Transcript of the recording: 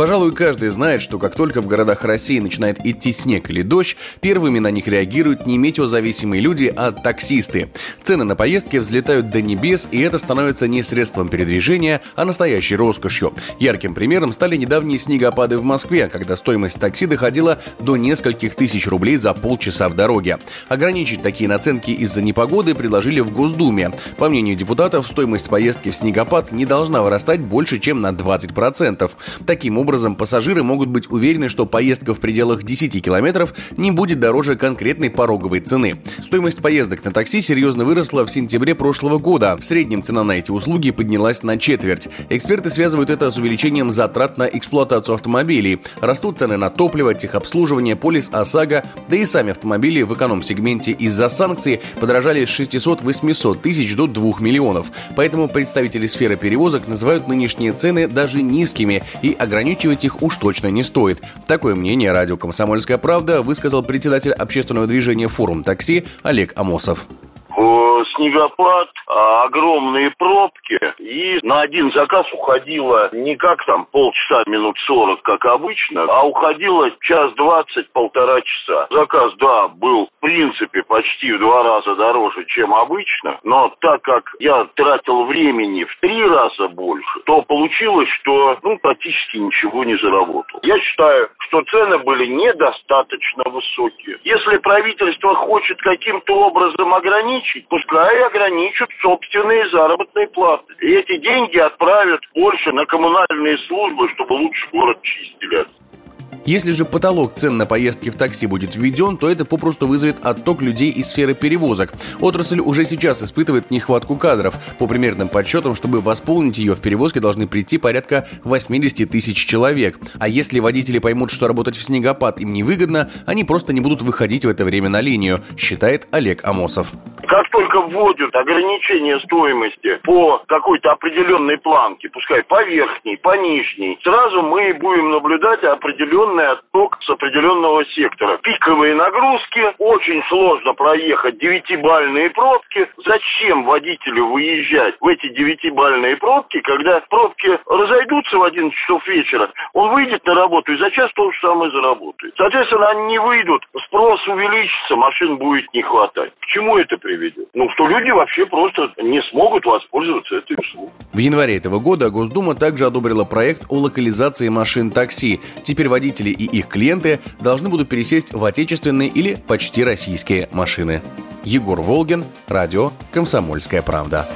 Пожалуй, каждый знает, что как только в городах России начинает идти снег или дождь, первыми на них реагируют не метеозависимые люди, а таксисты. Цены на поездки взлетают до небес, и это становится не средством передвижения, а настоящей роскошью. Ярким примером стали недавние снегопады в Москве, когда стоимость такси доходила до нескольких тысяч рублей за полчаса в дороге. Ограничить такие наценки из-за непогоды предложили в Госдуме. По мнению депутатов, стоимость поездки в снегопад не должна вырастать больше, чем на 20%. Таким образом, образом, пассажиры могут быть уверены, что поездка в пределах 10 километров не будет дороже конкретной пороговой цены. Стоимость поездок на такси серьезно выросла в сентябре прошлого года. В среднем цена на эти услуги поднялась на четверть. Эксперты связывают это с увеличением затрат на эксплуатацию автомобилей. Растут цены на топливо, техобслуживание, полис ОСАГО, да и сами автомобили в эконом-сегменте из-за санкций подорожали с 600-800 тысяч до 2 миллионов. Поэтому представители сферы перевозок называют нынешние цены даже низкими и ограничивают ограничивать их уж точно не стоит. Такое мнение радио «Комсомольская правда» высказал председатель общественного движения «Форум такси» Олег Амосов снегопад, а, огромные пробки, и на один заказ уходило не как там полчаса, минут сорок, как обычно, а уходило час двадцать, полтора часа. Заказ, да, был в принципе почти в два раза дороже, чем обычно, но так как я тратил времени в три раза больше, то получилось, что ну, практически ничего не заработал. Я считаю, что цены были недостаточно высокие. Если правительство хочет каким-то образом ограничить, пускай ограничат собственные заработные платы. И эти деньги отправят больше на коммунальные службы, чтобы лучше город чистили. Если же потолок цен на поездки в такси будет введен, то это попросту вызовет отток людей из сферы перевозок. Отрасль уже сейчас испытывает нехватку кадров. По примерным подсчетам, чтобы восполнить ее в перевозке должны прийти порядка 80 тысяч человек. А если водители поймут, что работать в снегопад им невыгодно, они просто не будут выходить в это время на линию, считает Олег Амосов. Как только вводят ограничение стоимости по какой-то определенной планке, пускай по верхней, по нижней, сразу мы будем наблюдать определенный отток с определенного сектора. Пиковые нагрузки, очень сложно проехать девятибальные пробки. Зачем водителю выезжать в эти девятибальные пробки, когда пробки разойдутся в 11 часов вечера, он выйдет на работу и за час то же самое заработает. Соответственно, они не выйдут, спрос увеличится, машин будет не хватать. К чему это приведет? Ну, что люди вообще просто не смогут воспользоваться этой услугой. В январе этого года Госдума также одобрила проект о локализации машин такси. Теперь водители и их клиенты должны будут пересесть в отечественные или почти российские машины. Егор Волгин, радио «Комсомольская правда».